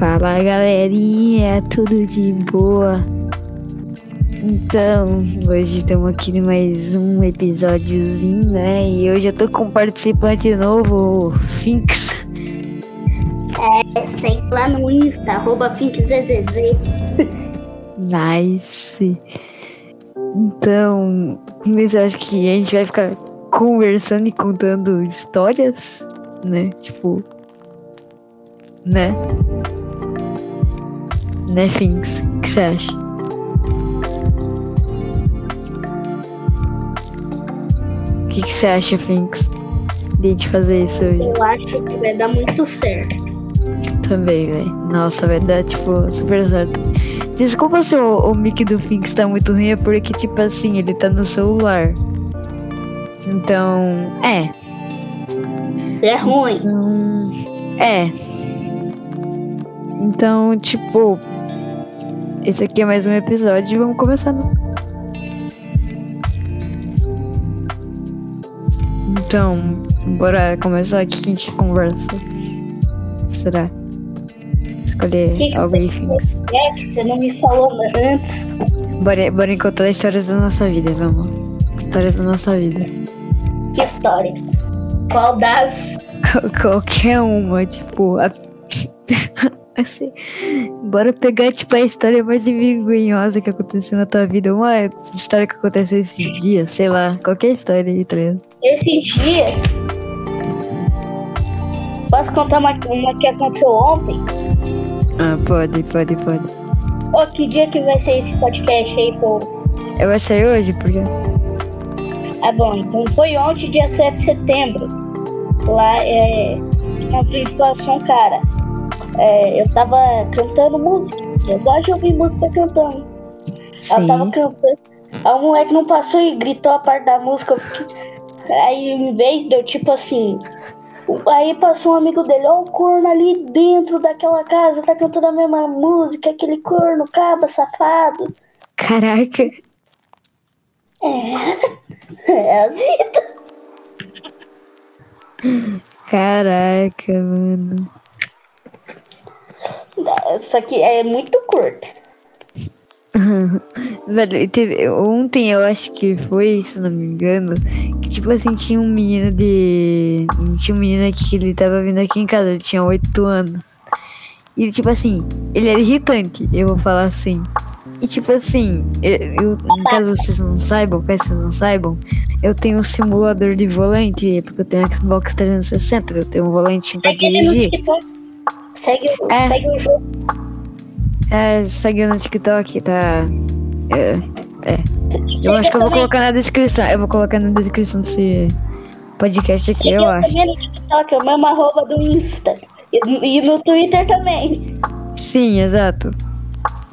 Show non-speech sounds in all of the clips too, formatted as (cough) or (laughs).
Fala galerinha, tudo de boa? Então, hoje estamos aqui em mais um episódiozinho, né? E hoje eu tô com um participante novo, o Finks. É, segue lá no Insta, arroba FinksZZZ. Nice. Então, mas eu acho que a gente vai ficar conversando e contando histórias, né? Tipo. Né? Né, Finks? O que você acha? O que você acha, Finks? De a gente fazer isso hoje? Eu acho que vai dar muito certo. Também, velho. Nossa, vai dar, tipo, super certo. Desculpa se o, o mic do Finks tá muito ruim, é porque, tipo assim, ele tá no celular. Então, é. É ruim. Então, é. Então, tipo, esse aqui é mais um episódio e vamos começar. Né? Então, bora começar aqui que a gente conversa. Será? Escolher Que que algo aí, Finks. É que você não me falou antes. Bora, bora contar histórias da nossa vida, vamos. Histórias da nossa vida. Que história? Qual das? (laughs) Qualquer uma, tipo. A... (laughs) assim, bora pegar, tipo, a história mais vergonhosa que aconteceu na tua vida. Uma história que aconteceu esses dias, sei lá. Qualquer história aí, tá ligado? Esse dia. Posso contar uma, uma que aconteceu ontem? Ah, pode, pode, pode. Ô, que dia que vai ser esse podcast aí, pô? Eu vou sair hoje, porque. Ah, bom, então foi ontem, dia 7 de setembro. Lá é. Na participação, cara. É, eu tava cantando música. Eu gosto de ouvir música cantando. Ela tava Sim. cantando. Aí o moleque não passou e gritou a parte da música. Aí em vez de eu, tipo assim. Aí passou um amigo dele, ó, o corno ali dentro daquela casa, tá cantando a mesma música, aquele corno, caba, safado. Caraca. (laughs) É a vida. Caraca, mano. Só que é muito curta. (laughs) Velho, teve, ontem eu acho que foi, se não me engano, que tipo assim, tinha um menino de. Tinha um menino aqui que ele tava vindo aqui em casa, ele tinha 8 anos. E tipo assim, ele era irritante, eu vou falar assim. E tipo assim, eu, eu- caso vocês não saibam, caso vocês não saibam, eu tenho um simulador de volante, porque eu tenho Xbox 360, eu tenho um volante pra Segue ele no dirigir. TikTok. Segue, o- É. segue o jogo. É, segue no TikTok, tá? É, eu Segue acho que eu vou colocar na descrição. Eu vou colocar na descrição desse podcast aqui, segue eu acho. também no TikTok, é o mesmo arroba do Insta. E, e no Twitter também. Sim, exato.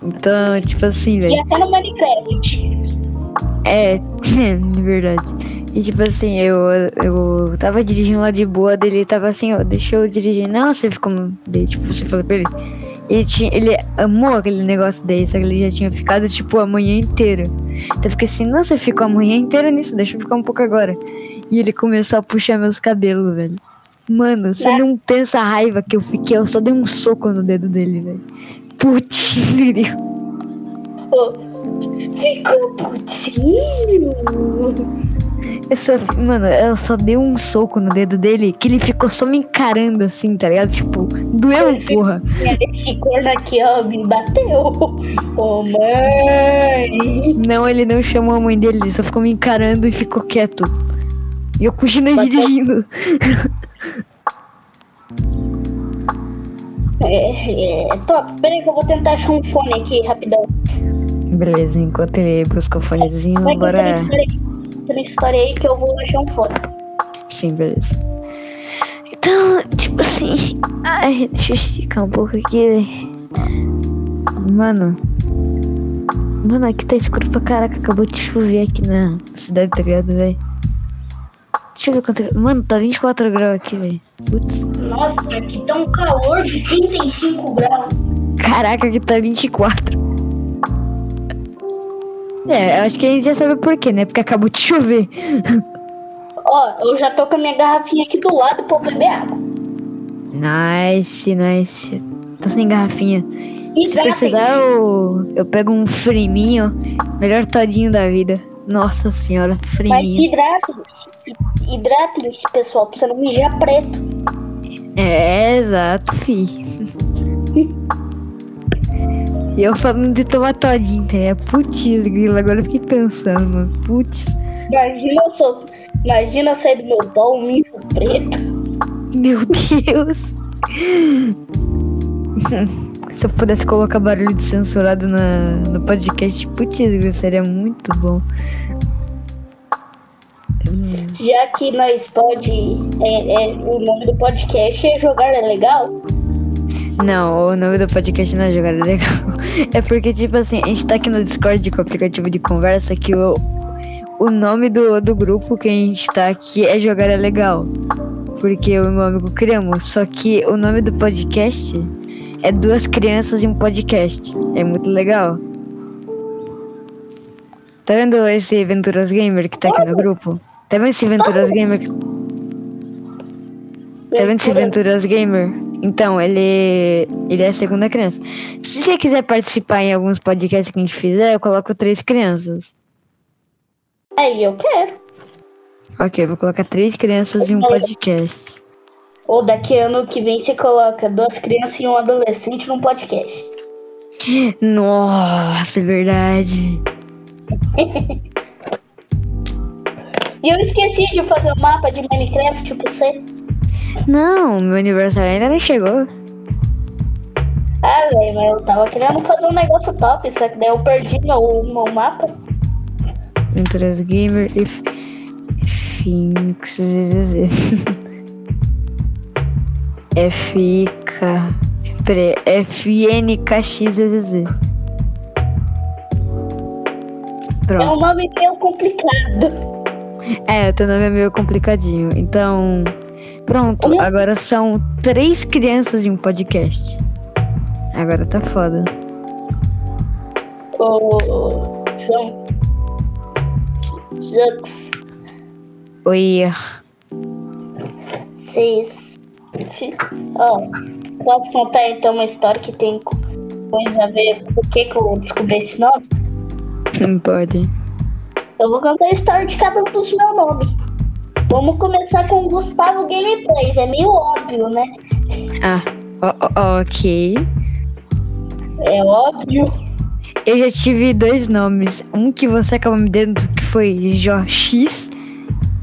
Então, tipo assim, E velho. até no Minecraft. É, (laughs) de verdade. E tipo assim, eu, eu tava dirigindo lá de boa, dele tava assim, ó, deixa eu dirigir. Não, você ficou. Daí, tipo, você falou pra ele. Ele, tinha, ele amou aquele negócio daí, só que ele já tinha ficado, tipo, a manhã inteira. Então eu fiquei assim, não, você ficou a manhã inteira nisso, deixa eu ficar um pouco agora. E ele começou a puxar meus cabelos, velho. Mano, você Né? não pensa a raiva que eu fiquei, eu só dei um soco no dedo dele, velho. Putz, grilo. Ficou putinho. Eu só, mano, eu só dei um soco no dedo dele que ele ficou só me encarando assim, tá ligado? Tipo, doeu, porra. Esse corno aqui, ó, me bateu. Ô, mãe. Não, ele não chamou a mãe dele, ele só ficou me encarando e ficou quieto. E eu continuei Bateu. dirigindo. É, é, top. Peraí que eu vou tentar achar um fone aqui, rapidão. Beleza, enquanto ele busca o fonezinho, contando bora. história aí que eu vou achar um fone. Sim, beleza. Então, tipo assim. Ai, deixa eu esticar um pouco aqui, velho. Mano. Mano, aqui tá escuro pra caraca. Acabou de chover aqui na cidade, tá ligado, velho? Deixa eu ver quanto. Mano, tá 24 graus aqui, velho. Putz. Nossa, aqui tá um calor de 35 graus. Caraca, aqui tá 24. É, eu acho que a gente já sabe por quê, né? Porque acabou de chover. (laughs) Ó, eu já tô com a minha garrafinha aqui do lado pra beber água. Nice, nice. Tô sem garrafinha. Se precisar, eu, eu pego um friminho. Melhor todinho da vida. Nossa senhora, Mas friminho. hidratem-se. Hidratem-se, pessoal, pra você não mijar preto. É, exato, fi. (laughs) E eu falando de tomar todinho, tá? ligado? Putz, grila, agora eu fiquei pensando, mano. Putz. Imagina eu sou. Imagina eu sair do meu pau, um mijo preto. Meu Deus. Se eu pudesse colocar barulho de censurado na, no podcast, putz, grila, seria muito bom. Já que nós pode. É, é, o nome do podcast é jogar é legal? Não, o nome do podcast não é jogar é legal. (laughs) É porque, tipo assim, a gente tá aqui no Discord com o aplicativo de conversa que o, o nome do, do grupo que a gente tá aqui é jogar é legal. Porque eu e meu amigo criamos. Só que o nome do podcast é Duas Crianças em um Podcast. É muito legal. Tá vendo esse Venturas Gamer que tá aqui no grupo? Tá vendo esse Venturas Gamer que Tá vendo esse Venturas Gamer? Então, ele ele é a segunda criança. Se você quiser participar em alguns podcasts que a gente fizer, eu coloco três crianças. Aí eu quero. Ok, vou colocar três crianças em um podcast. Ou daqui ano que vem você coloca duas crianças e um adolescente num podcast. Nossa, é verdade. (laughs) E eu esqueci de fazer o mapa de Minecraft pra você. Não, meu aniversário ainda não chegou. Ah, velho, mas eu tava querendo fazer um negócio top, só que daí eu perdi meu, meu mapa. Venturas Gamer e Finks. (laughs) F-I-K. Peraí, F-N-K-X-Z-Z. É um Pronto. nome meio complicado. É, o teu nome é meio complicadinho. Então, pronto. Agora são três crianças em um podcast. Agora tá foda. O João. Jux. Oi. Vocês. Ó, posso contar então uma história que tem co- coisa a ver com o que, que eu descobri esse nome? Não pode. Eu vou contar a história de cada um dos meus nomes. Vamos começar com o Gustavo Gameplays. É meio óbvio, né? Ah, ok. É óbvio. Eu já tive dois nomes. Um que você acabou me dando, que foi Jox.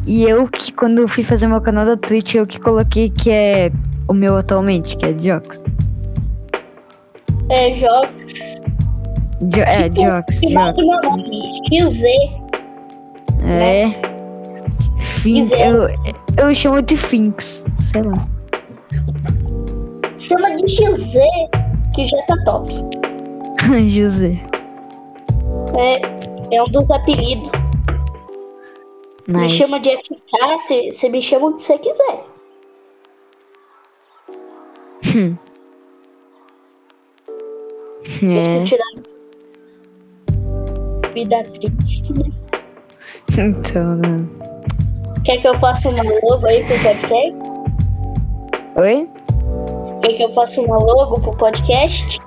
E eu que, quando eu fui fazer meu canal da Twitch, eu que coloquei que é o meu atualmente, que é Jox. É Jox. Jo é, Jox. Final Jox. nome. XZ. É. Finks. Eu, eu chamo de Finks. Sei lá. Chama de XZ, que já tá top. (laughs) José. É, é um dos apelidos. Me Nice. chama de FK, você me chama o que você quiser. Hum. (laughs) É. vida triste, né? (laughs) Então, né? Quer que eu faça uma logo aí pro podcast? Oi? Quer que eu faça uma logo pro podcast?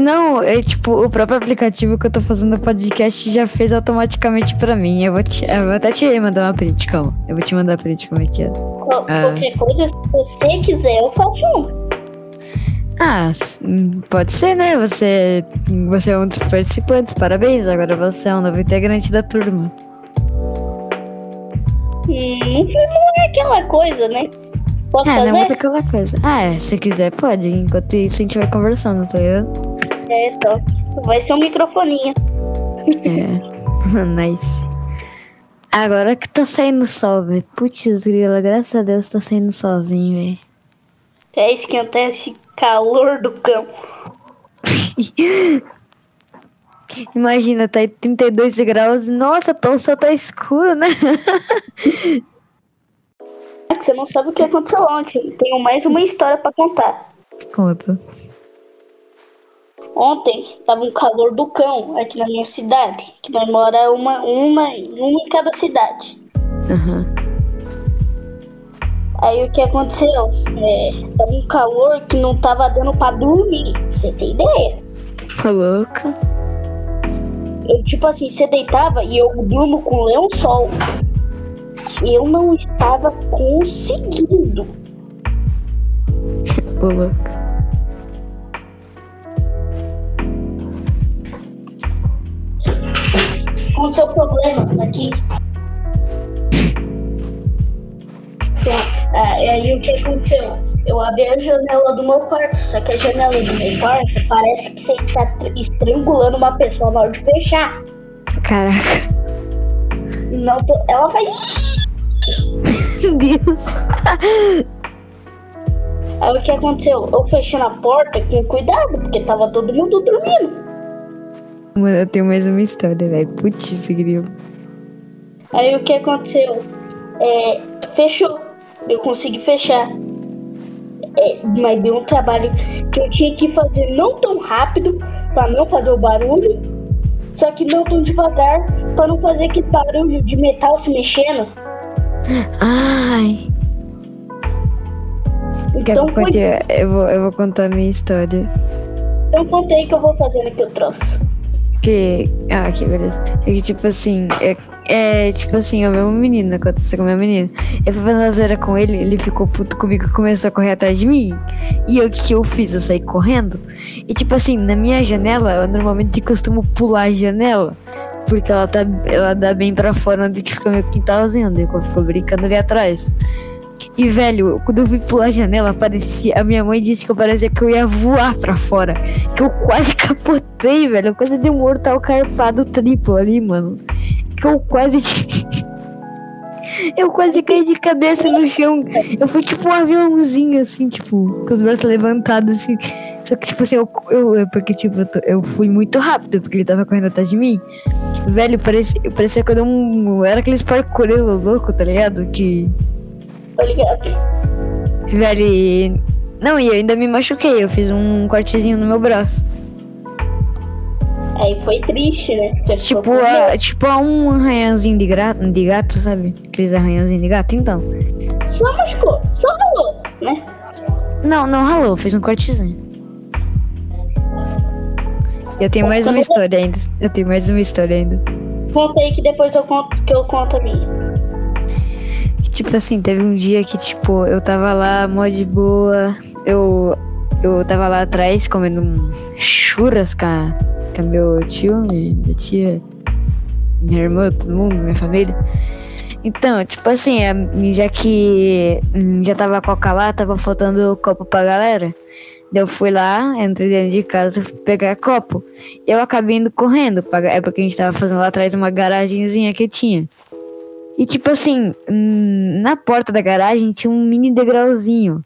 Não, é tipo, o próprio aplicativo que eu tô fazendo o podcast já fez automaticamente pra mim. Eu vou, te, eu vou até te mandar uma print, calma. Eu vou te mandar a print como é que é. Qual- Ah. Qualquer coisa, se você quiser, eu faço um. Ah, hum, pode ser, né? Você, você é um dos participantes, parabéns. Agora você é um novo integrante da turma. Hum, não é aquela coisa, né? Posso É, não é fazer? aquela coisa. Ah, é, se quiser, pode. Enquanto isso, a gente vai conversando, tá ligado? É, então. Vai ser um microfoninho. É. (laughs) nice. Agora que tá saindo sol, velho. Putz, grila, graças a Deus tá saindo sozinho, velho. É esquentar esse calor do cão. (laughs) Imagina, tá aí 32 graus. Nossa, tá- o céu tá escuro, né? (laughs) É que você não sabe o que aconteceu ontem. Tenho mais uma história pra contar. Conta. Ontem tava um calor do cão aqui na minha cidade. Que nós mora uma, uma, uma em cada cidade. Aham. Aí o que aconteceu? É, tava um calor que não tava dando pra dormir. Você tem ideia? Tá louca? Eu, tipo assim, você deitava e eu durmo com lençol. Eu não estava conseguindo. (laughs) Ô, louca. Aconteceu problemas aqui. Então, é, aí o que aconteceu? Eu abri a janela do meu quarto, só que a janela do meu quarto parece que você está tr- estrangulando uma pessoa na hora de fechar. Caraca. Não, tô- ela faz. Meu (laughs) Deus. Aí o que aconteceu? Eu fechei na porta com cuidado, porque tava todo mundo dormindo. Mano, eu tenho mais uma história, velho. Putz, grilo. Aí o que aconteceu? É, fechou. Eu consegui fechar. É, mas deu um trabalho que eu tinha que fazer não tão rápido pra não fazer o barulho, só que não tão devagar pra não fazer aquele barulho de metal se mexendo. Ai. Então que eu, foi, eu, vou, eu vou contar a minha história. então contei que eu vou fazendo aqui o troço. Que. Ah, que beleza. É que, tipo assim. É, é tipo assim, o meu menino, aconteceu com o meu menino. Eu fui fazer uma zoeira com ele, ele ficou puto comigo e começou a correr atrás de mim. E o que eu fiz? Eu saí correndo. E, tipo assim, na minha janela, eu normalmente costumo pular a janela. Porque ela, tá, ela dá bem pra fora onde que fica meu quintalzinho, onde eu fico brincando ali atrás. E, velho, quando eu fui pular a janela, parecia. A minha mãe disse que eu parecia que eu ia voar pra fora. Que eu quase (laughs) capotei, velho. Eu quase dei um mortal carpado triplo ali, mano. Que eu quase. (laughs) eu quase caí de cabeça no chão. Eu fui tipo um aviãozinho, assim, tipo, com os braços levantados, assim. Só que, tipo assim, eu. eu porque, tipo, eu, eu fui muito rápido, porque ele tava correndo atrás de mim. Velho, parecia, parecia que eu um. Era aqueles parkourelo louco, tá ligado? Que. Tá ligado? Velho, e... Não, e eu ainda me machuquei. Eu fiz um cortezinho no meu braço. Aí foi triste, né? Você Tipo, a, tipo a um arranhãozinho de, gra... de gato, sabe? Aqueles arranhãozinhos de gato, então. Só machucou, só rolou, né? Não, não ralou, fiz um cortezinho. Eu tenho mais uma história ainda. Eu tenho mais uma história ainda. Conta aí que depois eu conto que eu conto a minha. Tipo assim, teve um dia que, tipo, eu tava lá, mó de boa. Eu, eu tava lá atrás comendo churras com, a, com meu tio, e minha tia, minha irmã, todo mundo, minha família. Então, tipo assim, já que hum, já tava a coca lá, tava faltando copo pra galera. Eu fui lá, entrei dentro de casa fui pegar copo. Eu acabei indo correndo, pra- é porque a gente tava fazendo lá atrás uma garagenzinha que tinha. E tipo assim, hum, na porta da garagem tinha um mini degrauzinho.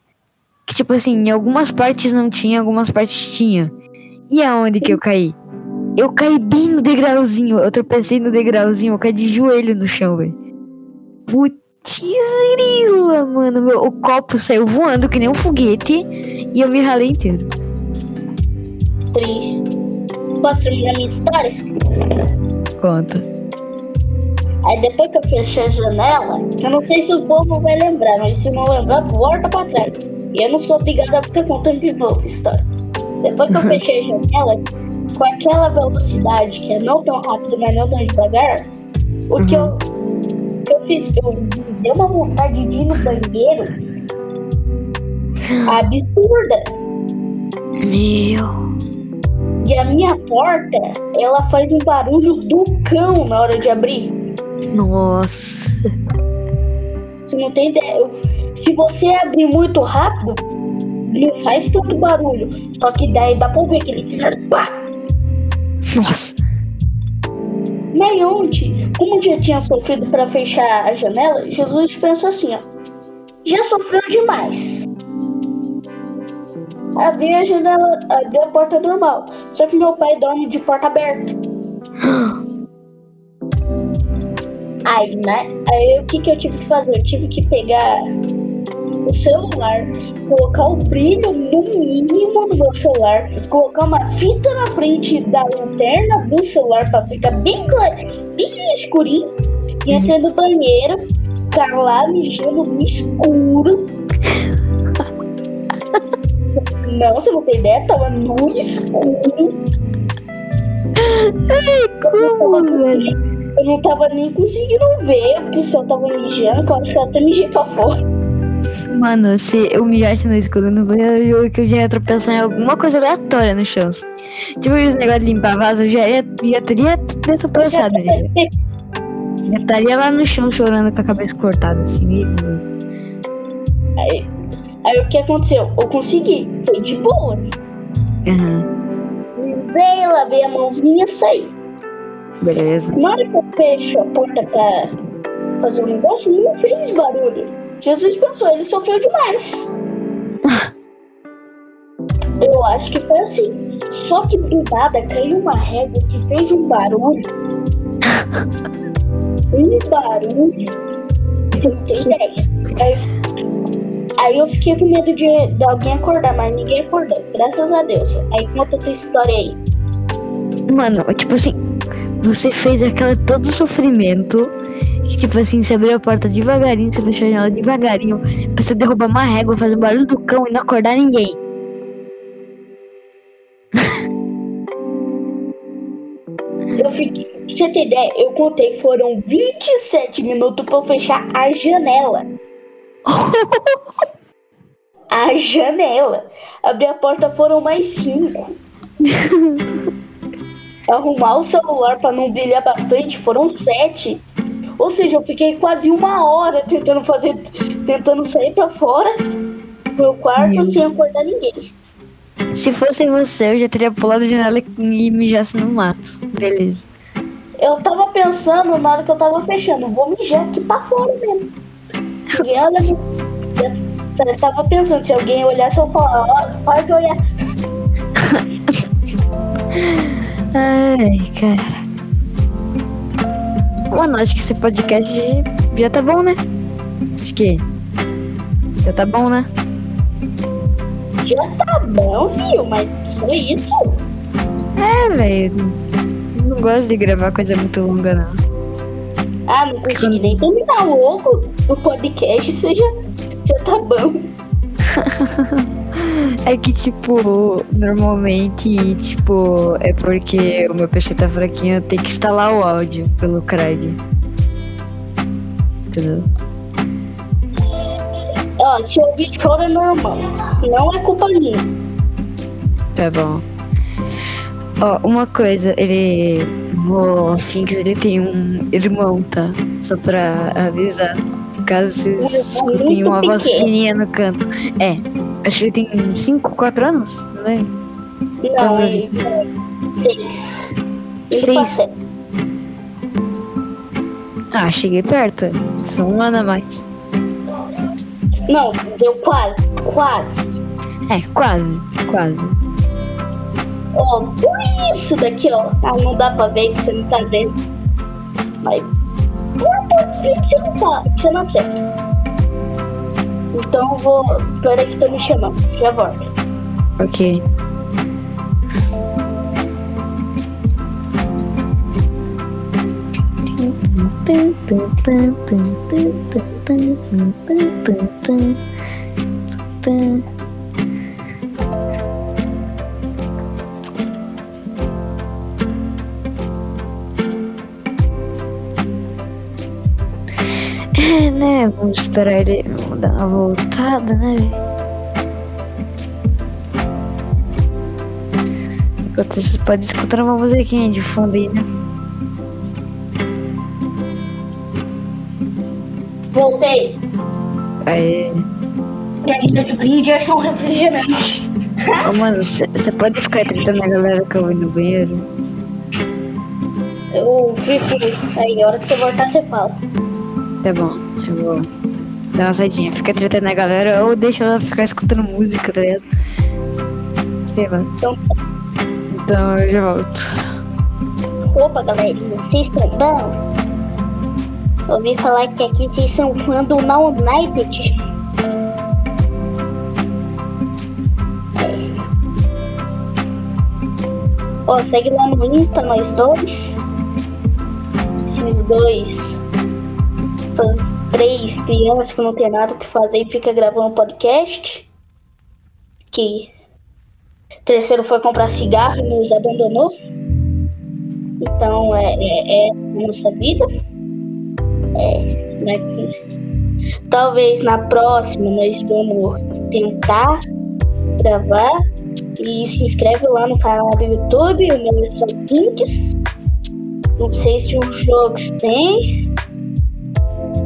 Que tipo assim, em algumas partes não tinha, em algumas partes tinha. E aonde que eu caí? Eu caí bem no degrauzinho, eu tropecei no degrauzinho, eu caí de joelho no chão, velho. Putz grila, mano. Meu, o copo saiu voando que nem um foguete e eu me ralei inteiro. Triste. Posso terminar minha história? Conta. Aí depois que eu fechei a janela, eu não sei se o povo vai lembrar, mas se não lembrar, volta pra trás. E eu não sou obrigada a ficar contando de novo a história. Depois que eu (laughs) fechei a janela, com aquela velocidade que é não tão rápido, mas não tão devagar, o que eu, o que eu fiz? Eu deu uma vontade de ir no banheiro absurda. Meu. E a minha porta, ela faz um barulho do cão na hora de abrir. Nossa. Você não tem ideia. Eu- se você abrir muito rápido, não faz tanto barulho. Só que daí dá pra ouvir aquele. Nossa. Mas ontem, como já tinha sofrido pra fechar a janela, Jesus pensou assim, ó. Já sofreu demais. Abri a janela, abri a porta normal. Só que meu pai dorme de porta aberta. (gasps) Aí, né? Aí o que, que eu tive que fazer? Eu tive que pegar o celular, colocar o brilho no mínimo do meu celular, colocar uma fita na frente da lanterna do celular pra ficar bem, bem escurinho, e entrei no banheiro. ficar lá mijando no escuro. (laughs) Não, você não tem ideia, tava no escuro. (laughs) Como, velho? Não tava nem conseguindo ver o céu tava mijando, que eu acho que eu até mijei pra fora. Mano, se eu mijasse no escuro no banheiro, que eu já ia tropeçar em alguma coisa aleatória no chão. Tipo esse negócio de limpar vaso, eu já, ia, já teria ter tropeçado. Já. (laughs) já estaria lá no chão chorando com a cabeça cortada, assim. Aí, aí o que aconteceu? Eu consegui, foi de boas. Aham, Usei, lavei a mãozinha, saí. Beleza. Na hora que eu fecho a porta pra fazer o negócio, não fez barulho. Jesus pensou, ele sofreu demais. (laughs) Eu acho que foi assim. Só que do nada caiu uma régua que fez um barulho. (laughs) Um barulho. Você não tem ideia. Aí, aí eu fiquei com medo de, de alguém acordar, mas ninguém acordou. Graças a Deus. Aí conta a tua história aí. Mano, tipo assim, você fez aquela todo sofrimento. Que, tipo assim, você abriu a porta devagarinho, você fechou a janela devagarinho, pra você derrubar uma régua, fazer o barulho do cão e não acordar ninguém. (laughs) Eu fiquei. Pra você ter ideia, eu contei foram 27 minutos pra eu fechar a janela. (laughs) A janela. Abrir a porta foram mais 5. (laughs) Arrumar o celular pra não brilhar bastante foram 7. Ou seja, eu fiquei quase uma hora tentando fazer. tentando sair pra fora do meu quarto Meu. sem acordar ninguém. Se fosse você, eu já teria pulado a janela e mijasse no mato. Beleza. Eu tava pensando na hora que eu tava fechando, vou mijar aqui pra fora mesmo. E ela eu, eu tava pensando, se alguém olhasse, eu falar, ó, para de olhar. (laughs) Ai, cara. Mano, acho que esse podcast já tá bom, né? Acho que. Já tá bom, né? Já tá bom, viu? Mas só isso. É, velho. Não gosto de gravar coisa muito longa, não. Ah, não consegui nem terminar logo o podcast, você já, já tá bom. (laughs) É que, tipo, normalmente, tipo, é porque o meu PC tá fraquinho, eu tenho que instalar o áudio pelo Craig. Entendeu? Ó, se eu ouvir choro é normal. Não é culpa minha. Tá bom. Ó, uma coisa, ele. O Finks, ele tem um irmão, tá? Só pra avisar. Caso vocês Um irmão escutem uma voz fininha no canto. É, acho que ele tem 5, 4 anos, não é? Não, ele Seis? faz sete. Ah, cheguei perto. Só um ano a mais. Não, deu quase, quase. É, quase, quase. Ó, por isso daqui, ó. Ah, não dá pra ver que você não tá vendo. Mas por pouquinho que você não tá, que você não acerta. Então eu vou. Peraí que tô me chamando. Já volto. Ok. Né? Vamos esperar ele dar uma voltada, né? Enquanto isso, pode escutar uma musiquinha de fundo aí, né? Voltei. De brinde achou um refrigerante. Ô, mano, você pode ficar tentando a galera que eu vou no banheiro? Eu fico. Aí, a hora que você voltar, você fala. Tá bom, eu vou dar uma saidinha. Fica tretando a galera ou deixa ela ficar escutando música, tá ligado? Sei lá. Então, Então eu já volto. opa, galerinha, vocês estão bom? Ouvi falar que aqui vocês são fã do Now United. Ó, segue lá no Insta, nós dois. Esses dois. São três crianças que não tem nada o que fazer e fica gravando podcast. Que terceiro foi comprar cigarro e nos abandonou. Então é, é, é a nossa vida. É, né? Talvez na próxima nós vamos tentar gravar e se inscreve lá no canal do YouTube, o meu é só links. Não sei se os jogos tem,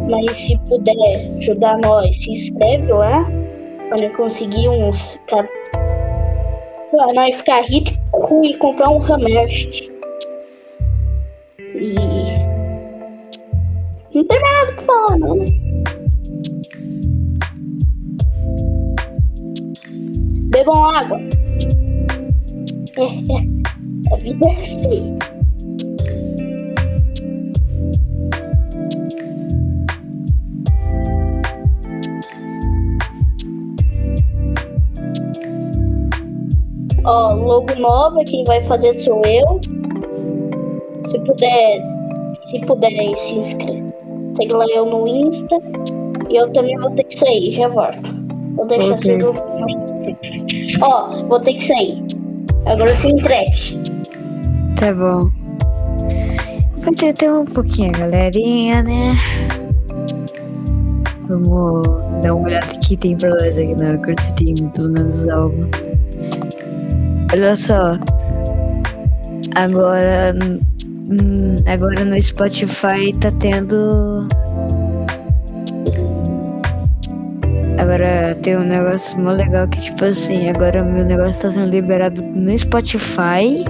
mas se puder ajudar nós, se inscreve lá para conseguir uns. Pra, nós ficar rico e comprar um Hammerst. E. Não tem mais nada que falar, não, né? Bebam água. (laughs) A vida é assim. Logo nova, quem vai fazer sou eu. Se puder, se puder, se inscreve. Segue lá eu no Insta. E eu também vou ter que sair, já volto. Vou deixar Ok. vocês. Ó, vou ter que sair. Agora se entrete. Tá bom. Vou entreter um pouquinho a galerinha, né? Vamos dar uma olhada aqui, tem pra nós aqui na se tem pelo menos algo. Olha só. Agora. hum, Agora no Spotify tá tendo. Agora tem um negócio mó legal que, tipo assim, agora meu negócio tá sendo liberado no Spotify.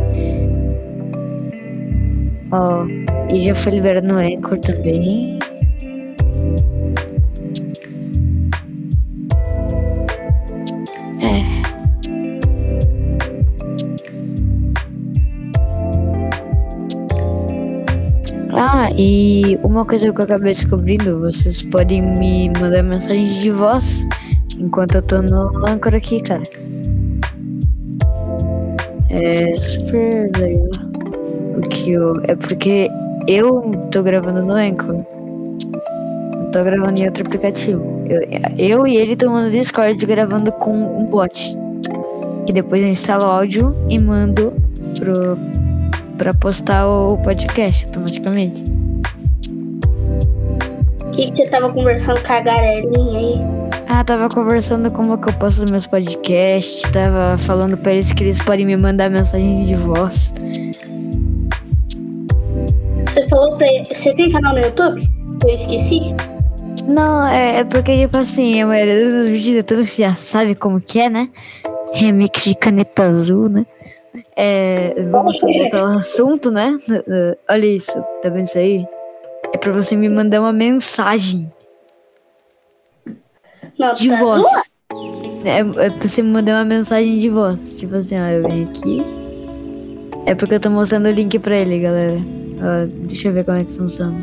Ó, e já foi liberado no Anchor também. E uma coisa que eu acabei descobrindo, vocês podem me mandar mensagens de voz enquanto eu tô no Anchor aqui, cara. É super legal. O que eu. É porque eu tô gravando no Anchor. Não tô gravando em outro aplicativo. Eu, eu e ele estamos no Discord gravando com um bot. Que depois eu instalo áudio e mando pro, pra postar o podcast automaticamente. Que, que você tava conversando com a galerinha aí? Ah, tava conversando como que eu posto meus podcasts, tava falando pra eles que eles podem me mandar mensagens de voz. Você falou pra ele. Você tem canal no YouTube? Eu esqueci. Não, é, é porque, tipo assim, a maioria dos vídeos todos já sabe como que é, né? Remix de caneta azul, né? É, vamos voltar ao assunto, né? Olha isso, tá vendo isso aí? É pra você me mandar uma mensagem Não, de tá voz. É, é pra você me mandar uma mensagem de voz. Tipo assim, ó, eu venho aqui. É porque eu tô mostrando o link pra ele, galera. Ó, deixa eu ver como é que funciona.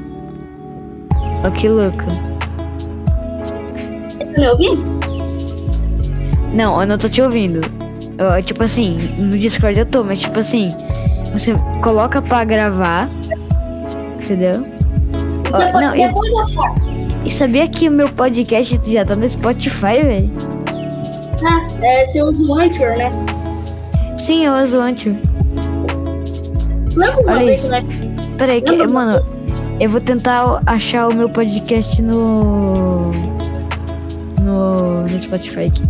Ó, que louco. Você tá me ouvindo? Não, eu não tô te ouvindo. Ó, tipo assim, no Discord eu tô, mas tipo assim, você coloca pra gravar. Entendeu? Ó, depois, não, e, depois eu faço. e sabia que o meu podcast já tá no Spotify, velho? Ah, é, você usa o Anchor, né? Sim, eu uso o Anchor. Lembra uma vez, isso. né? Peraí, que, mano, eu vou tentar achar o meu podcast no. No, no Spotify aqui.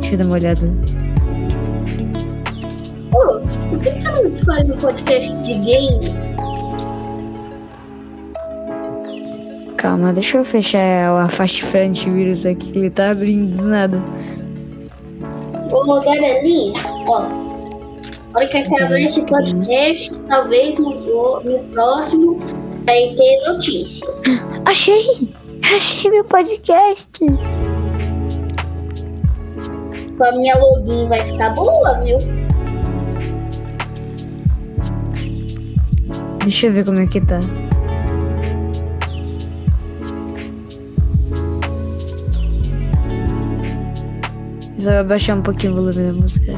Deixa eu dar uma olhada. Pô, por que que você não faz um podcast de games? Calma, deixa eu fechar a faixa de antivírus aqui que ele tá abrindo do nada. Ô, galerinha, ó. Olha que acabar esse podcast, talvez no, no próximo vai ter notícias. Achei! Achei meu podcast! Com a minha login vai ficar boa, viu? Deixa eu ver como é que tá. Só vai baixar um pouquinho o volume da música.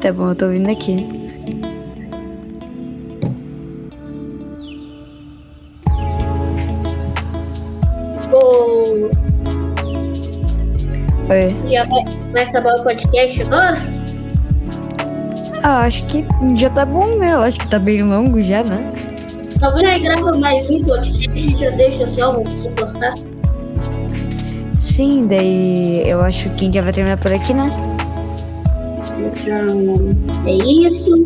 Tá bom, eu tô ouvindo aqui. Oh. Oi. Já vai, acabar o podcast agora? Ah, acho que já tá bom, né? Eu acho que tá bem longo já, né? Talvez aí grava mais um podcast e já deixa salvo pra você postar. Sim, daí eu acho que a gente já vai terminar por aqui, né? Então, é isso.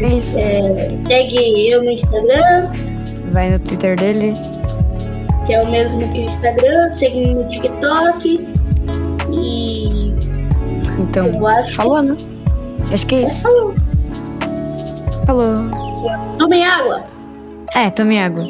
É isso. É, segue eu no Instagram, Vai no Twitter dele. que é o mesmo que o Instagram. Segue no TikTok. E Então, eu acho falou, né? Acho que é que. isso. Falou. Falou. Tomem água. É, tome água.